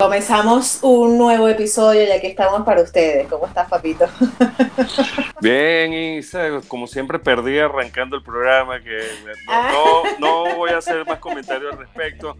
Comenzamos un nuevo episodio ya que estamos para ustedes. ¿Cómo estás, papito? Bien, Isa, como siempre perdí arrancando el programa, que Ah. no, no voy a hacer más comentarios al respecto.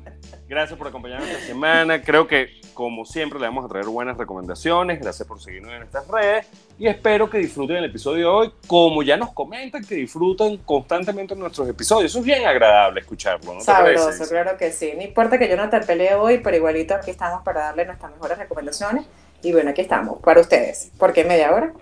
Gracias por acompañarnos esta semana. Creo que, como siempre, le vamos a traer buenas recomendaciones. Gracias por seguirnos en estas redes. Y espero que disfruten el episodio de hoy, como ya nos comentan que disfrutan constantemente nuestros episodios. Eso es bien agradable escucharlo, ¿no Sabroso, claro que sí. No importa que yo no te pelee hoy, pero igualito aquí estamos para darle nuestras mejores recomendaciones. Y bueno, aquí estamos, para ustedes. ¿Por qué media hora?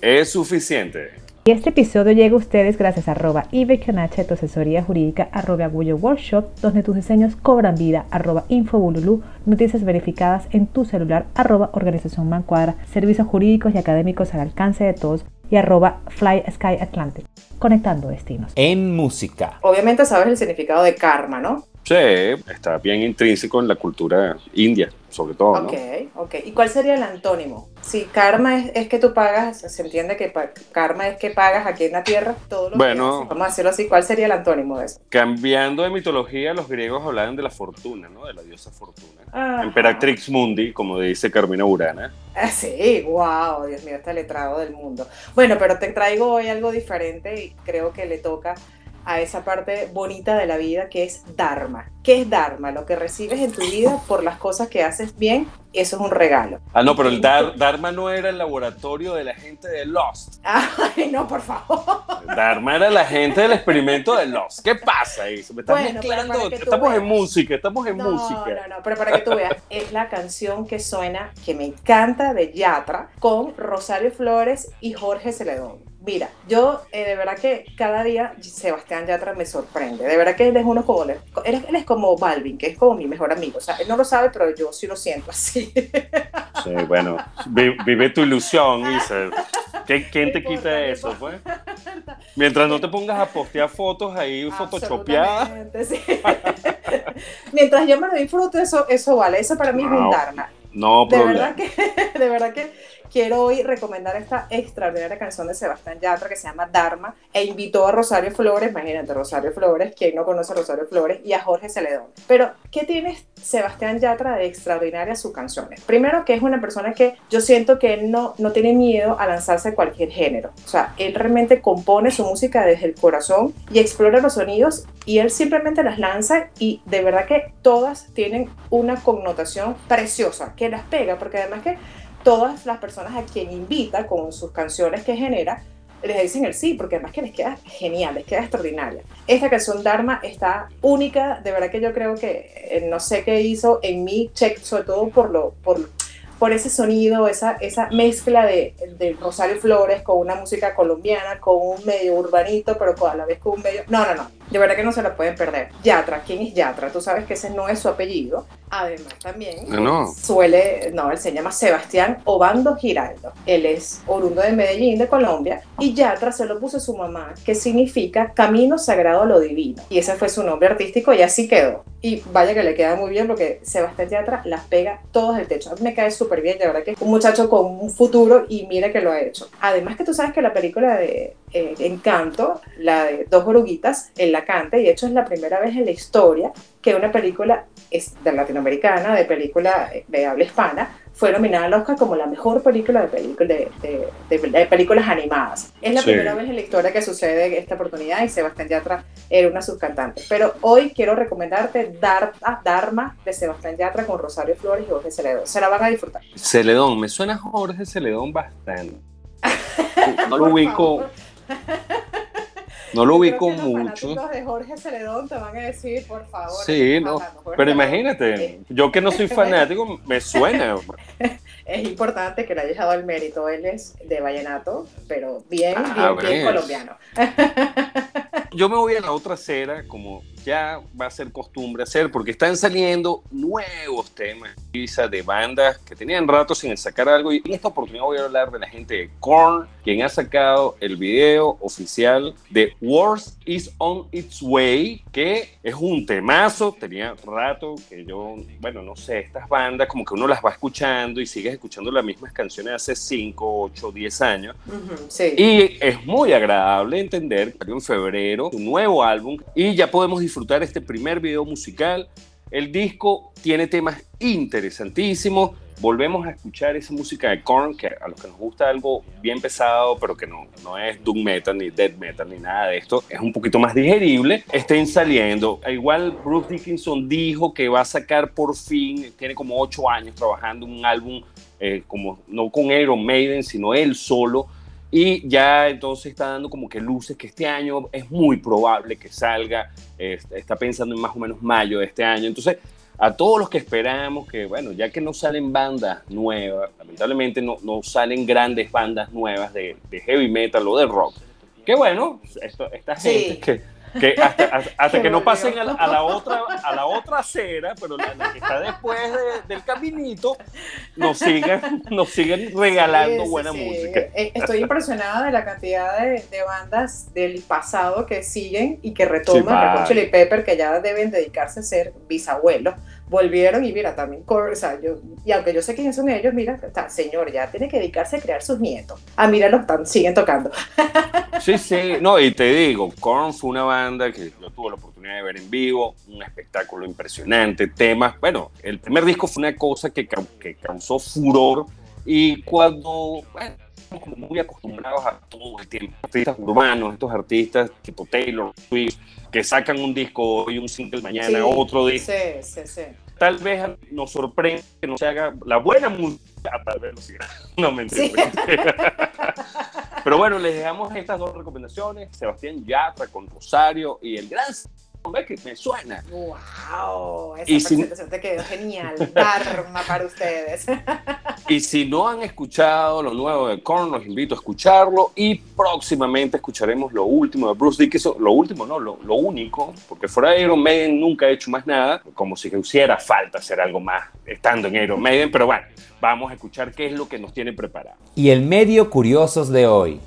Es suficiente. Y este episodio llega a ustedes gracias a arroba ibecanache, tu asesoría jurídica, arroba Agullo Workshop, donde tus diseños cobran vida, arroba infobululú, noticias verificadas en tu celular, arroba organización mancuadra, servicios jurídicos y académicos al alcance de todos, y arroba Fly Sky Atlantic, conectando destinos. En música. Obviamente sabes el significado de karma, ¿no? Sí, está bien intrínseco en la cultura india, sobre todo, ¿no? Ok, ok. ¿Y cuál sería el antónimo? Si karma es, es que tú pagas, se entiende que karma es que pagas aquí en la tierra todo lo Bueno. que. Vamos a decirlo así. ¿Cuál sería el antónimo de eso? Cambiando de mitología, los griegos hablaban de la fortuna, ¿no? De la diosa fortuna. Ajá. Emperatrix Mundi, como dice Carmina Burana. Ah, sí, wow, Dios mío, este letrado del mundo. Bueno, pero te traigo hoy algo diferente y creo que le toca a esa parte bonita de la vida que es Dharma. ¿Qué es Dharma? Lo que recibes en tu vida por las cosas que haces bien, eso es un regalo. Ah, no, pero el Dar- Dharma no era el laboratorio de la gente de Lost. Ay, no, por favor. Dharma era la gente del experimento de Lost. ¿Qué pasa ahí? Me está Bueno, mezclando. Estamos en música, estamos en No, música. no, no, pero para que tú veas, es la canción que suena, que me encanta de Yatra, con Rosario Flores y Jorge Celedón. Mira, yo eh, de verdad que cada día Sebastián Yatra me sorprende. De verdad que él es uno como, él es, él es como Balvin, que es como mi mejor amigo. O sea, él no lo sabe, pero yo sí lo siento así. Sí, bueno, vi- vive tu ilusión. ¿Qué- ¿Quién te quita eso, pues? Mientras no te pongas a postear fotos ahí photoshopeadas. Sí. Mientras yo me lo disfruto, eso, eso vale. Eso para mí es un No, Dharma. No de problema. verdad que de verdad que quiero hoy recomendar esta extraordinaria canción de Sebastián Yatra que se llama Dharma e invitó a Rosario Flores, imagínate Rosario Flores, quien no conoce a Rosario Flores y a Jorge Celedón. Pero ¿qué tiene Sebastián Yatra de extraordinaria sus canciones? Primero que es una persona que yo siento que él no no tiene miedo a lanzarse a cualquier género. O sea, él realmente compone su música desde el corazón y explora los sonidos y él simplemente las lanza y de verdad que todas tienen una connotación preciosa que las pega porque además que todas las personas a quien invita con sus canciones que genera les dicen el sí porque además que les queda genial, les queda extraordinaria. Esta canción Dharma está única, de verdad que yo creo que eh, no sé qué hizo en mí, check, sobre todo por lo por por ese sonido, esa, esa mezcla de, de Rosario Flores con una música colombiana, con un medio urbanito, pero a la vez con un medio... No, no, no, de verdad que no se la pueden perder. Yatra, ¿quién es Yatra? Tú sabes que ese no es su apellido. Además también No, no. suele, no, él se llama Sebastián Obando Giraldo. Él es oriundo de Medellín, de Colombia, y Yatra se lo puso su mamá, que significa Camino Sagrado a lo Divino. Y ese fue su nombre artístico y así quedó. Y vaya que le queda muy bien porque Sebastián Yatra las pega todas del techo. A mí me cae súper bien, de verdad que es un muchacho con un futuro y mira que lo ha hecho. Además que tú sabes que la película de eh, Encanto, la de Dos Oruguitas, él la canta y de hecho es la primera vez en la historia que una película es de latinoamericana, de película eh, de habla hispana, fue nominada al Oscar como la mejor película de, película, de, de- de- de películas animadas. Es la Sí. primera vez en la historia que sucede esta oportunidad y Sebastián Yatra era una de sus cantantes. Pero hoy quiero recomendarte Dar- ah, Dharma de Sebastián Yatra con Rosario Flores y Jorge Celedón. Se la van a disfrutar. Celedón, me suena Jorge Celedón bastante. No lo ubico, favor. No lo creo ubico que los mucho. fanáticos de Jorge Celedón te van a decir, por favor. Sí, no. Jorge pero imagínate, yo que no soy fanático, me suena. Es importante que le hayas dado el mérito. Él es de vallenato, pero bien, Ah, bien, bien colombiano. Yo me voy a la otra acera, como ya va a ser costumbre hacer, porque están saliendo nuevos temas de bandas que tenían rato sin sacar algo. Y en esta oportunidad voy a hablar de la gente de Korn, quien ha sacado el video oficial de Worst is on its way, que es un temazo. Tenía rato que yo, bueno, no sé, estas bandas como que uno las va escuchando y sigues escuchando las mismas canciones hace 5, 8, 10 años. sí. Y es muy agradable entender que en febrero un nuevo álbum y ya podemos disfrutar este primer video musical. El disco tiene temas interesantísimos. Volvemos a escuchar esa música de Korn, que a los que nos gusta algo bien pesado, pero que no, no es doom metal, ni death metal, ni nada de esto, es un poquito más digerible, estén saliendo. Igual Bruce Dickinson dijo que va a sacar por fin, tiene como ocho años trabajando un álbum, eh, como no con Iron Maiden, sino él solo, y ya entonces está dando como que luces que este año es muy probable que salga, está pensando en más o menos mayo de este año. Entonces, a todos los que esperamos que, bueno, ya que no salen bandas nuevas, lamentablemente no, no salen grandes bandas nuevas de, de, heavy metal o de rock, que bueno, esto, esta gente que que hasta, que no pasen a la, otra a la otra acera, pero la, que está después del caminito, nos siguen, nos siguen regalando buena música. Eh, estoy impresionada de la cantidad de, bandas del pasado que siguen y que retoman. Sí, Pepper, que ya deben dedicarse a ser bisabuelos volvieron y mira, también, o sea, yo, y aunque yo sé quiénes son ellos, mira, está, señor, ya tiene que dedicarse a crear sus nietos. Ah, mira, los están, siguen tocando. Sí, sí, no, y te digo, Korn fue una banda que yo tuve la oportunidad de ver en vivo, un espectáculo impresionante, temas, bueno, el primer disco fue una cosa que, que causó furor y cuando, bueno, como muy acostumbrados a todo el tiempo, artistas urbanos, estos artistas tipo Taylor Swift, que sacan un disco hoy, un single mañana, otro disco. Sí, sí, sí. Tal vez nos sorprende que no se haga la buena música a tal velocidad. No me entiendo. Pero bueno, les dejamos estas dos recomendaciones: Sebastián Yatra con Rosario y el gran ¿Ves que me suena? ¡Wow! Esa y presentación te quedó genial. Dharma para ustedes. y si no han escuchado lo nuevo de Korn, los invito a escucharlo. Y próximamente escucharemos lo último de Bruce Dickinson. Lo último, no, lo, lo único, porque fuera de Iron Maiden nunca ha hecho más nada. Como si hiciera falta hacer algo más estando en Iron Maiden. Pero bueno, vamos a escuchar qué es lo que nos tiene preparado. Y el medio curiosos de hoy.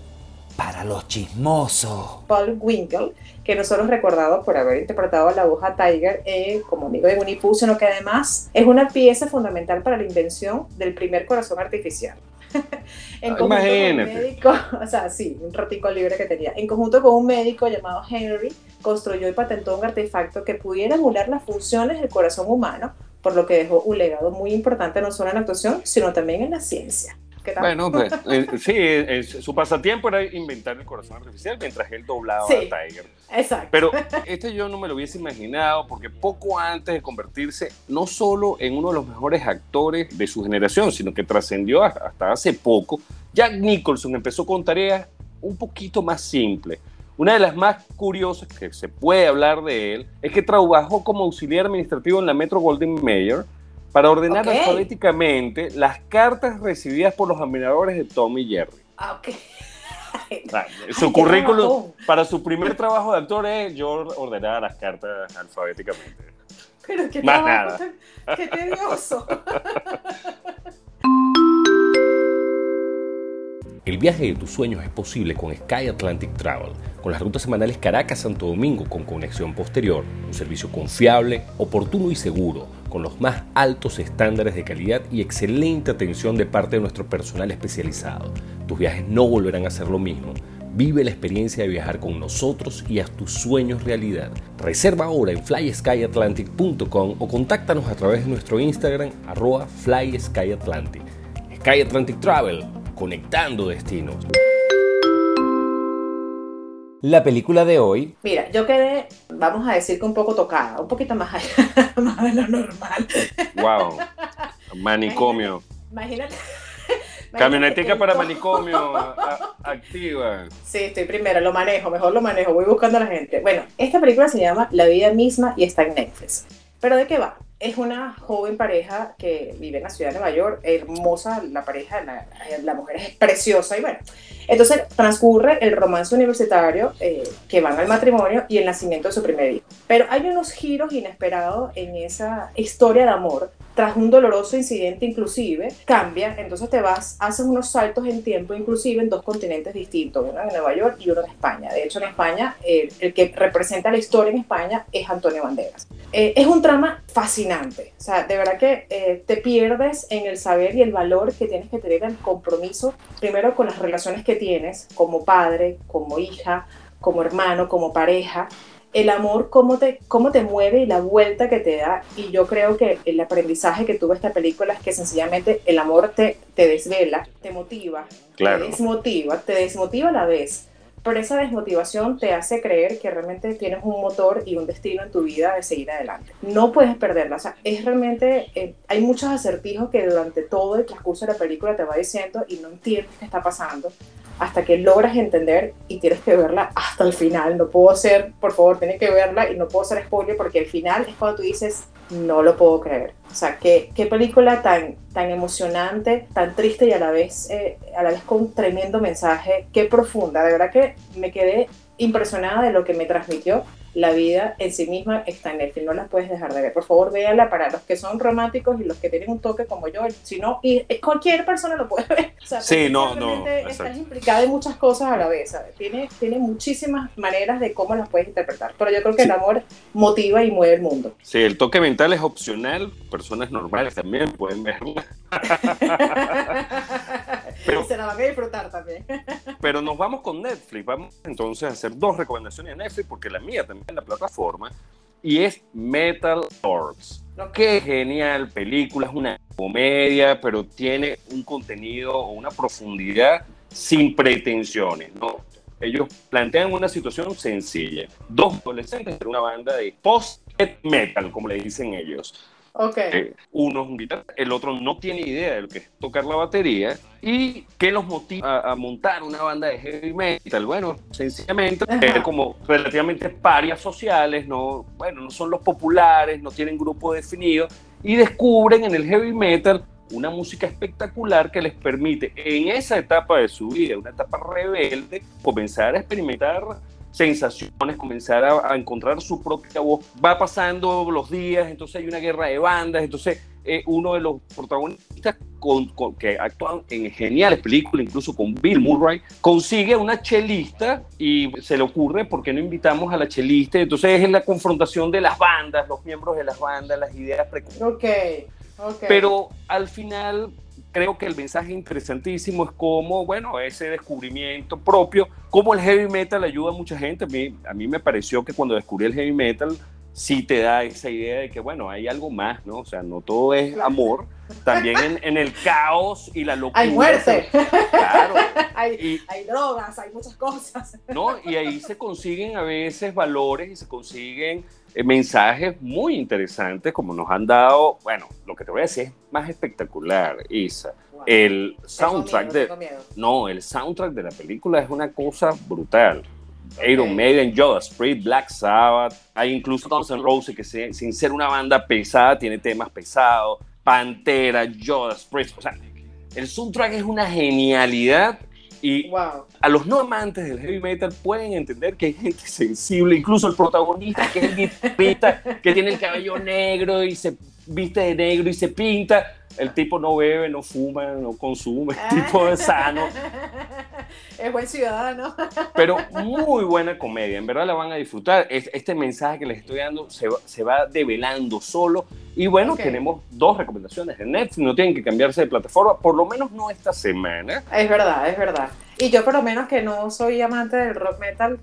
Para los chismosos. Paul Winkle que no solo es recordado por haber interpretado a la aguja Tiger eh, como amigo de Winnie Pooh, sino que además es una pieza fundamental para la invención del primer corazón artificial. en conjunto con un médico, o sea, sí, un ratico libre que tenía. En conjunto con un médico llamado Henry, construyó y patentó un artefacto que pudiera emular las funciones del corazón humano, por lo que dejó un legado muy importante no solo en la actuación, sino también en la ciencia. Bueno, pues, eh, sí, su pasatiempo era inventar el corazón artificial mientras él doblaba a Tiger. Exacto. Pero este yo no me lo hubiese imaginado porque poco antes de convertirse no solo en uno de los mejores actores de su generación, sino que trascendió hasta hace poco, Jack Nicholson empezó con tareas un poquito más simples. Una de las más curiosas que se puede hablar de él es que trabajó como auxiliar administrativo en la Metro Golden Mayer para ordenar alfabéticamente las cartas recibidas por los admiradores de Tom y Jerry. Ah, ok. su currículum para su primer trabajo de actor es yo ordenar las cartas alfabéticamente. Pero qué Más nada. Qué tedioso. El viaje de tus sueños es posible con Sky Atlantic Travel, con las rutas semanales Caracas-Santo Domingo con conexión posterior, un servicio confiable, oportuno y seguro, con los más altos estándares de calidad y excelente atención de parte de nuestro personal especializado. Tus viajes no volverán a ser lo mismo. Vive la experiencia de viajar con nosotros y haz tus sueños realidad. Reserva ahora en flyskyatlantic.com o contáctanos a través de nuestro Instagram arroba flyskyatlantic. Sky Atlantic Travel conectando destinos. La película de hoy. Mira, yo quedé, vamos a decir que un poco tocada, un poquito más allá, más de lo normal. Wow. Manicomio. Imagínate. Camionetica para manicomio activa. Sí, estoy primero, lo manejo, mejor lo manejo, voy buscando a la gente. Bueno, esta película se llama La vida misma y está en Netflix. ¿Pero de qué va? Es una joven pareja que vive en la ciudad de Nueva York, hermosa la pareja, la, mujer es preciosa y bueno. Entonces transcurre el romance universitario eh, que van al matrimonio y el nacimiento de su primer hijo. Pero hay unos giros inesperados en esa historia de amor tras un doloroso incidente inclusive, cambia, entonces te vas, haces unos saltos en tiempo inclusive en dos continentes distintos, uno en Nueva York y uno en España. De hecho, en España, el que representa la historia en España es Antonio Banderas. Eh, es un trama fascinante, o sea, de verdad que eh, te pierdes en el saber y el valor que tienes que tener el compromiso, primero con las relaciones que tienes como padre, como hija, como hermano, como pareja, el amor, cómo te, cómo te mueve y la vuelta que te da. Y yo creo que el aprendizaje que tuvo esta película es que sencillamente el amor te, te desvela, te motiva, te desmotiva, te desmotiva a la vez. Pero esa desmotivación te hace creer que realmente tienes un motor y un destino en tu vida de seguir adelante. No puedes perderla. O sea, es realmente, eh, hay muchos acertijos que durante todo el transcurso de la película te va diciendo y no entiendes qué está pasando hasta que logras entender y tienes que verla hasta el final. No puedo ser, por favor, tienes que verla y no puedo ser spoiler porque el final es cuando tú dices, no lo puedo creer. O sea, qué, qué película tan, tan emocionante, tan triste y a la, vez, eh, a la vez con un tremendo mensaje, qué profunda. De verdad que me quedé impresionada de lo que me transmitió la vida en sí misma está en Netflix, no la puedes dejar de ver. Por favor, véanla para los que son románticos y los que tienen un toque como yo, si no, y cualquier persona lo puede ver. O sea, sí, no, no. Estás implicada en muchas cosas a la vez, Tiene, tiene muchísimas maneras de cómo las puedes interpretar, pero yo creo que el amor motiva y mueve el mundo. Sí, el toque mental es opcional, personas normales también pueden verla. pero, se la van a disfrutar también. pero nos vamos con Netflix, vamos entonces a hacer dos recomendaciones de Netflix, porque la mía también en la plataforma, y es Metal Lords. Qué genial película, es una comedia, pero tiene un contenido o una profundidad sin pretensiones, ¿no? Ellos plantean una situación sencilla. Dos adolescentes de una banda de post-metal, como le dicen ellos Okay. Eh, uno es un guitarrista, el otro no tiene idea de lo que es tocar la batería. ¿Y qué los motiva a, montar una banda de heavy metal? Bueno, sencillamente como relativamente parias sociales, no, bueno, no son los populares, no tienen grupo definido y descubren en el heavy metal una música espectacular que les permite en esa etapa de su vida, una etapa rebelde, comenzar a experimentar sensaciones, comenzar a, encontrar su propia voz. Va pasando los días, entonces hay una guerra de bandas, entonces eh, uno de los protagonistas con, que actúan en geniales películas, incluso con Bill Murray, consigue una chelista y se le ocurre, ¿por qué no invitamos a la chelista? Entonces es la confrontación de las bandas, los miembros de las bandas, las ideas preconcebidas. Okay, Pero al final creo que el mensaje interesantísimo es cómo, bueno, ese descubrimiento propio, cómo el heavy metal ayuda a mucha gente. A mí, a mí me pareció que cuando descubrí el heavy metal, sí te da esa idea de que, bueno, hay algo más, ¿no? O sea, no todo es amor, también en, en el caos y la locura. Hay muerte. Claro. hay, hay, drogas, hay muchas cosas. ¿No? Y ahí se consiguen a veces valores y se consiguen eh, mensajes muy interesantes como nos han dado, bueno, lo que te voy a decir es más espectacular, Isa. El soundtrack de... No, el soundtrack de la película es una cosa brutal. Iron Maiden, Judas Priest, Black Sabbath, hay incluso Guns N' Roses que sin ser una banda pesada tiene temas pesados, Pantera, Judas Priest, o sea, el soundtrack es una genialidad y a los no amantes del heavy metal pueden entender que hay gente sensible, incluso el protagonista, que es el guitarrista, que tiene el cabello negro y se viste de negro y se pinta. El tipo no bebe, no fuma, no consume, el tipo es sano. Es buen ciudadano. Pero muy buena comedia, en verdad la van a disfrutar. Este mensaje que les estoy dando se va, se va develando solo. Y bueno, tenemos dos recomendaciones de Netflix, no tienen que cambiarse de plataforma, por lo menos no esta semana. Es verdad, es verdad. Y yo por lo menos que no soy amante del rock metal,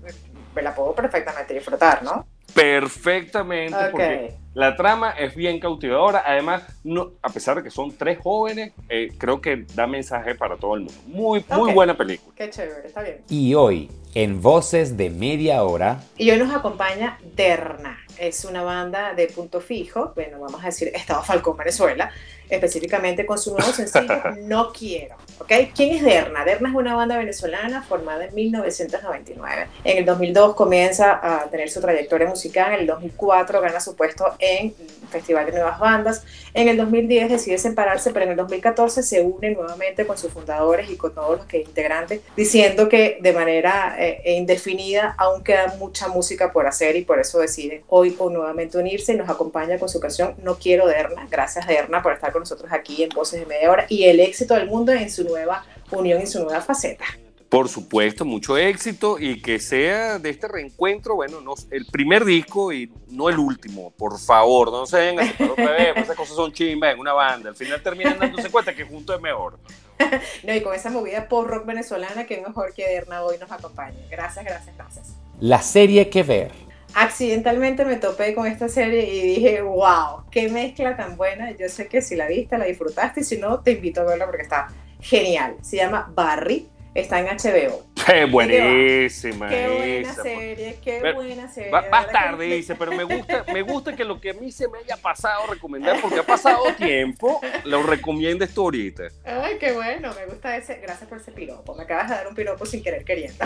me la puedo perfectamente disfrutar, ¿no? Perfectamente, porque la trama es bien cautivadora. Además, no, a pesar de que son tres jóvenes, eh, creo que da mensaje para todo el mundo. Muy, muy buena película. Qué chévere, está bien. Y hoy, en Voces de Media Hora. Y hoy nos acompaña Derna. Es una banda de punto fijo, bueno, vamos a decir Estado Falcón, Venezuela, específicamente con su nuevo sencillo No Quiero. ¿ok? ¿Quién es Derna? Derna es una banda venezolana formada en 1999. En el 2002 comienza a tener su trayectoria musical, en el 2004 gana su puesto en Festival de Nuevas Bandas, en el 2010 decide separarse, pero en el 2014 se une nuevamente con sus fundadores y con todos los que integrantes, diciendo que de manera eh, indefinida aún queda mucha música por hacer y por eso deciden hoy o nuevamente unirse y nos acompaña con su canción No Quiero Derna. Gracias Derna por estar con nosotros aquí en Voces de Media Hora y el éxito del mundo en su nueva unión y su nueva faceta. Por supuesto, mucho éxito y que sea de este reencuentro, bueno, no, el primer disco y no el último, por favor, no se den otra vez, pues esas cosas son chimbas en una banda, al final terminan dándose cuenta que junto es mejor. no, y con esa movida por rock venezolana, que mejor que Derna hoy nos acompañe. Gracias, gracias, gracias. La serie que ver accidentalmente me topé con esta serie y dije, wow, qué mezcla tan buena. Yo sé que si la viste, la disfrutaste y si no, te invito a verla porque está genial. Se llama Barry está en HBO. Qué buenísima. Qué buena serie, qué buena serie. más tarde dice, pero me gusta, me gusta que lo que a mí se me haya pasado recomendar, porque ha pasado tiempo, lo recomiendes tú ahorita. Ay, qué bueno, me gusta ese. Gracias por ese piropo. Me acabas de dar un piropo sin querer queriendo.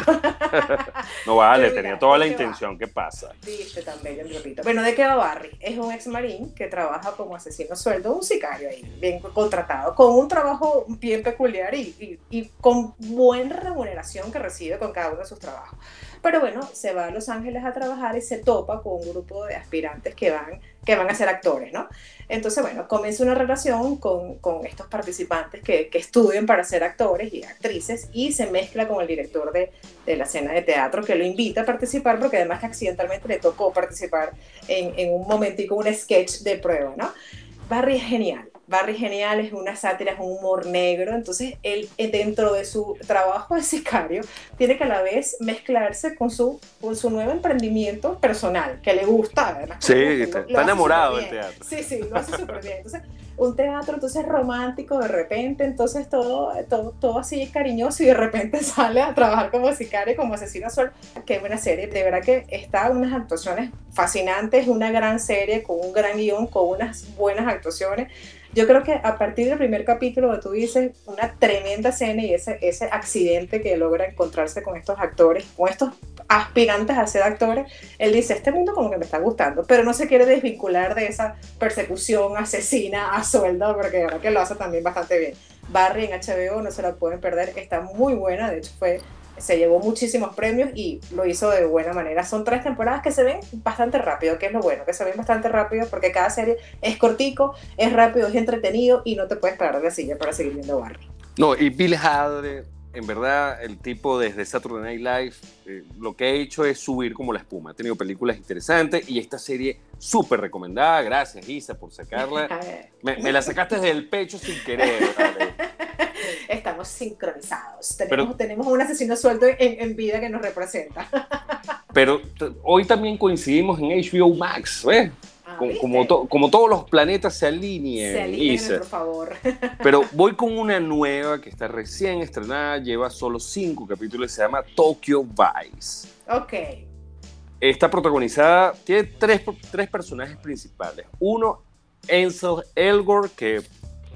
no vale, tenía toda la intención. ¿Qué pasa? Dice también el repito. Bueno, ¿de qué va Barry? Es un ex marín que trabaja como asesino sueldo, un sicario ahí, bien contratado, con un trabajo bien peculiar y, y, y con buen remuneración que recibe con cada uno de sus trabajos. Pero bueno, se va a Los Ángeles a trabajar y se topa con un grupo de aspirantes que van, que van a ser actores, ¿no? Entonces, bueno, comienza una relación con, con estos participantes que, que, estudian para ser actores y actrices y se mezcla con el director de, de, la escena de teatro que lo invita a participar porque además que accidentalmente le tocó participar en, en un momentico, un sketch de prueba, ¿no? Barry es genial. Barry Genial es una sátira, es un humor negro, entonces él eh, dentro de su trabajo de sicario tiene que a la vez mezclarse con su, con su nuevo emprendimiento personal, que le gusta, además. Sí, está, enamorado del teatro. Sí, sí, lo hace súper bien. Entonces, un teatro entonces romántico de repente, entonces todo, todo, todo así cariñoso y de repente sale a trabajar como sicario, como asesino suelto. Qué buena serie, de verdad que está unas actuaciones fascinantes, una gran serie con un gran guion, con unas buenas actuaciones yo creo que a partir del primer capítulo tú dices una tremenda escena y ese, ese accidente que logra encontrarse con estos actores, con estos aspirantes a ser actores, él dice, este mundo como que me está gustando, pero no se quiere desvincular de esa persecución asesina a sueldo, porque de verdad que lo hace también bastante bien. Barry en HBO, no se la pueden perder, está muy buena, de hecho fue se llevó muchísimos premios y lo hizo de buena manera. Son tres temporadas que se ven bastante rápido, que es lo bueno, que se ven bastante rápido porque cada serie es cortico, es rápido, es entretenido y no te puedes parar de la silla para seguir viendo Barry. No, y Bill Hadre, en verdad, el tipo desde Saturday Night Live, eh, lo que ha hecho es subir como la espuma. Ha tenido películas interesantes y esta serie súper recomendada. Gracias, Isa, por sacarla. Me, la sacaste del pecho sin querer. estamos sincronizados. Tenemos, tenemos un asesino suelto en, vida que nos representa. Pero hoy también coincidimos en HBO Max, ¿ves? Ah, como, como, todos los planetas se alinean. Se alineen, por favor. Pero voy con una nueva que está recién estrenada, lleva solo cinco capítulos, se llama Tokyo Vice. Ok. Está protagonizada, tiene tres, tres personajes principales. Uno, Ansel Elgor, que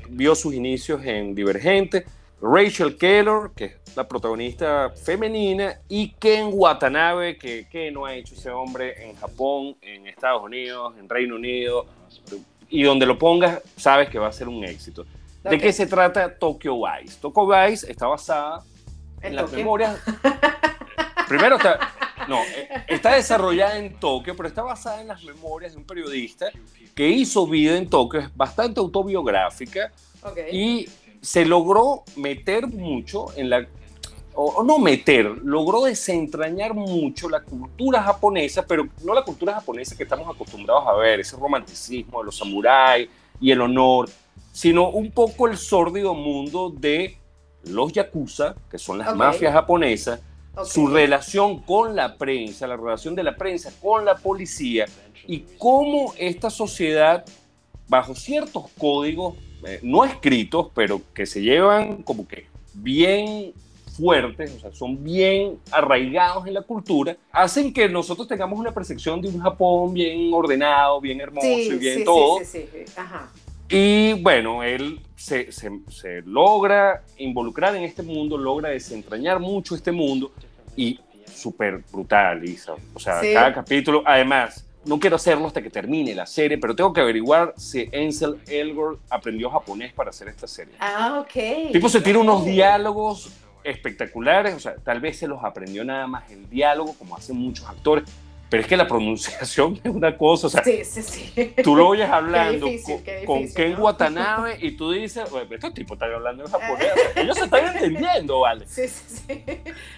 vio sus inicios en Divergente, Rachel Keller, que es la protagonista femenina, y Ken Watanabe, que, que no ha hecho ese hombre en Japón, en Estados Unidos, en Reino Unido, y donde lo pongas, sabes que va a ser un éxito. ¿De qué se trata Tokyo Vice? Tokyo Vice está basada en, las memorias. Primero está, no, eh, está desarrollada en Tokio, pero está basada en las memorias de un periodista que hizo vida en Tokio, es bastante autobiográfica y se logró meter mucho en la, o, no meter, logró desentrañar mucho la cultura japonesa, pero no la cultura japonesa que estamos acostumbrados a ver, ese romanticismo de los samuráis y el honor, sino un poco el sórdido mundo de los yakuza, que son las mafias japonesas, su relación con la prensa, la relación de la prensa con la policía y cómo esta sociedad, bajo ciertos códigos, eh, no escritos, pero que se llevan como que bien fuertes, o sea, son bien arraigados en la cultura, hacen que nosotros tengamos una percepción de un Japón bien ordenado, bien hermoso y bien sí, todo. Sí, sí, sí. Ajá. Y bueno, él se, se, se, logra involucrar en este mundo, logra desentrañar mucho este mundo y súper brutal, Isa. O sea, Sí. cada capítulo, además, no quiero hacerlo hasta que termine la serie, pero tengo que averiguar si Ansel Elgort aprendió japonés para hacer esta serie. Ah, ok. El tipo se tira unos diálogos espectaculares, o sea, tal vez se los aprendió nada más el diálogo, como hacen muchos actores, pero es que la pronunciación es una cosa, o sea, Sí, sí, sí. tú lo oyes hablando difícil, con, Ken ¿no? Watanabe y tú dices, "Oye, estos tipos están hablando en japonés, ellos se están entendiendo, ¿vale? Sí, sí, sí.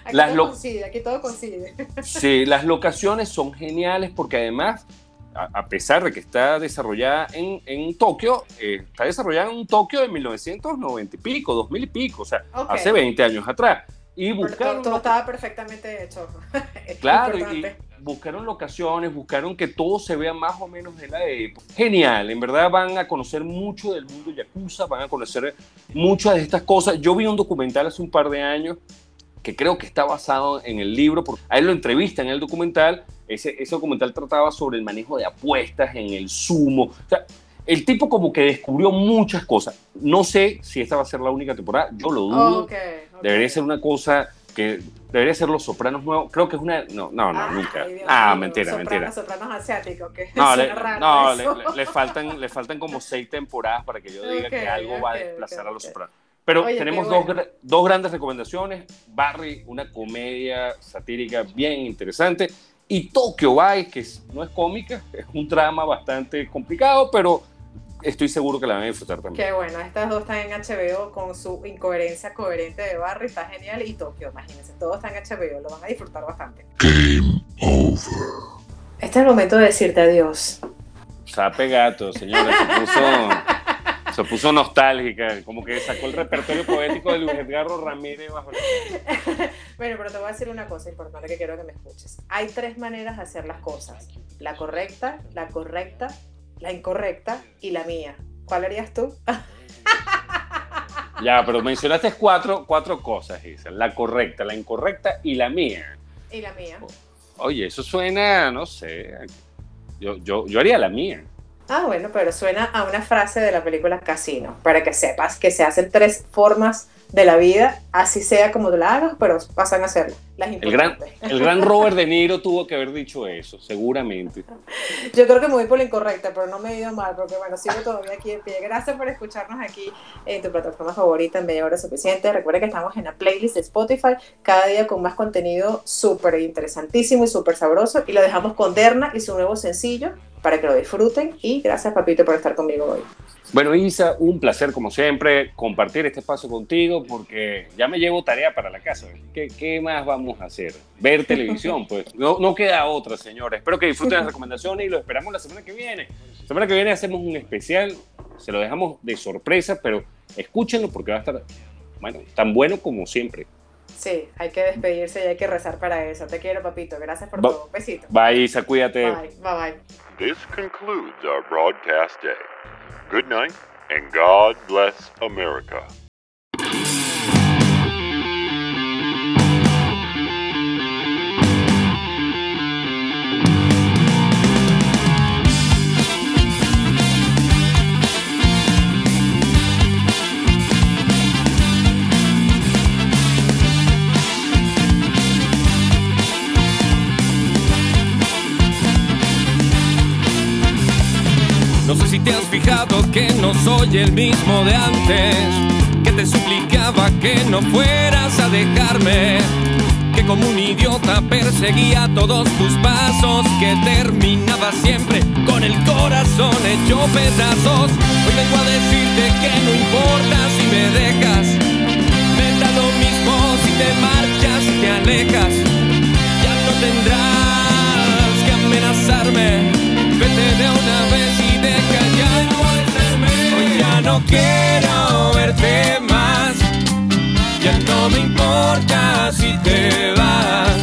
Aquí Las todo coincide, aquí todo coincide. Sí, las locaciones son geniales porque además, a, a pesar de que está desarrollada en, en Tokio, eh, está desarrollada en un Tokio de 1990 y pico, 2000 y pico, o sea, hace 20 años atrás. Y todo, buscaron, todo lo- estaba perfectamente hecho. Claro, y. buscaron locaciones, buscaron que todo se vea más o menos de la época. Genial, en verdad van a conocer mucho del mundo yakuza, van a conocer muchas de estas cosas. Yo vi un documental hace un par de años que creo que está basado en el libro, porque a él lo entrevistan en el documental, ese, ese documental trataba sobre el manejo de apuestas en el sumo, o sea, el tipo como que descubrió muchas cosas. No sé si esta va a ser la única temporada, yo lo dudo, Ok, ok. debería ser una cosa que debería ser Los Sopranos nuevos, creo que es una, no, no, no, Ay, nunca. Dios Ah, mío, mentira, sopranos, mentira. Sopranos asiáticos, que No, le, raro no le, eso. le- le faltan, le faltan como seis temporadas para que yo diga que algo va a desplazar a Los. Sopranos. Pero Oye, tenemos dos, dos grandes recomendaciones. Barry, una comedia satírica bien interesante. Y Tokyo Vice, que no es cómica, es un drama bastante complicado, pero estoy seguro que la van a disfrutar también. Qué bueno, estas dos están en HBO con su incoherencia coherente de Barry, está genial. Y Tokio, imagínense, todo está en HBO, lo van a disfrutar bastante. Este es el momento de decirte adiós. Sape gato, señora, se puso, se puso nostálgica, como que sacó el repertorio poético de Luis Edgardo Ramírez bajo la- Bueno, pero te voy a decir una cosa importante que quiero que me escuches. Hay tres maneras de hacer las cosas. La correcta, la correcta, la incorrecta y la mía. ¿Cuál harías tú? Ya, pero mencionaste cuatro, cuatro cosas, Isa. La correcta, la incorrecta y la mía. Y la mía. Oye, eso suena, no sé. Yo, yo, yo haría la mía. Ah, bueno, pero suena a una frase de la película Casino, para que sepas que se hacen tres formas de la vida, así sea como tú la hagas, pero pasan a hacerlo. Las El gran, importantes. el gran Robert De Niro tuvo que haber dicho eso, seguramente. Yo creo que me voy por la incorrecta, pero no me he ido mal, porque bueno, sigo todavía aquí en pie. Gracias por escucharnos aquí en tu plataforma favorita en media hora suficiente. Recuerda que estamos en la playlist de Spotify, cada día con más contenido súper interesantísimo y súper sabroso. Y lo dejamos con Derna y su nuevo sencillo para que lo disfruten. Y gracias, Papito, por estar conmigo hoy. Bueno, Isa, un placer como siempre compartir este espacio contigo porque ya me llevo tarea para la casa. ¿Qué, qué más vamos a hacer? Ver televisión, pues. No, no queda otra, señores. Espero que disfruten las recomendaciones y lo esperamos la semana que viene. La semana que viene hacemos un especial, se lo dejamos de sorpresa, pero escúchenlo porque va a estar, bueno, tan bueno como siempre. Sí, hay que despedirse y hay que rezar para eso. Te quiero, Papito. Gracias por todo. Besito. Bye, Isa, cuídate. Bye, bye, bye. This concludes our broadcast day. Good night, and God bless America. Fijado que no soy el mismo de antes, que te suplicaba que no fueras a dejarme, que como un idiota perseguía todos tus pasos, que terminaba siempre con el corazón hecho pedazos. Hoy vengo a decirte que no importa si me dejas, me da lo mismo si te marchas, si te alejas, ya no tendrás que amenazarme. Vete de una quiero verte más. Ya no me importa si te vas.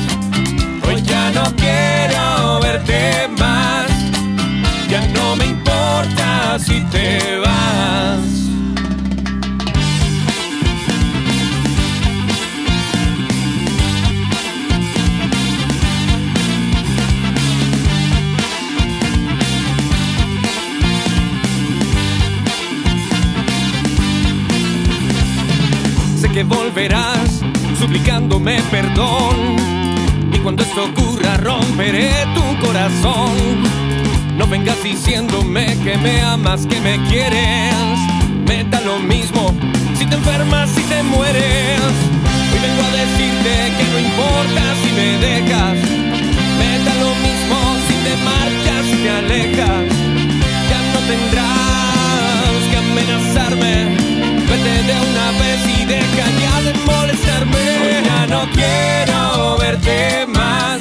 Hoy ya no quiero verte más. Ya no me importa si te vas. Volverás suplicándome perdón. Y cuando esto ocurra romperé tu corazón. No vengas diciéndome que me amas, que me quieres. Me da lo mismo si te enfermas, si te mueres. Hoy vengo a decirte que no importa si me dejas. Me da lo mismo si te marchas, si te alejas. Ya no tendrás de una vez y deja ya de molestarme. Hoy ya no quiero verte más,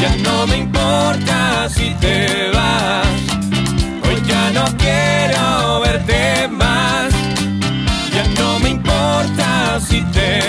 ya no me importa si te vas. Hoy ya no quiero verte más, ya no me importa si te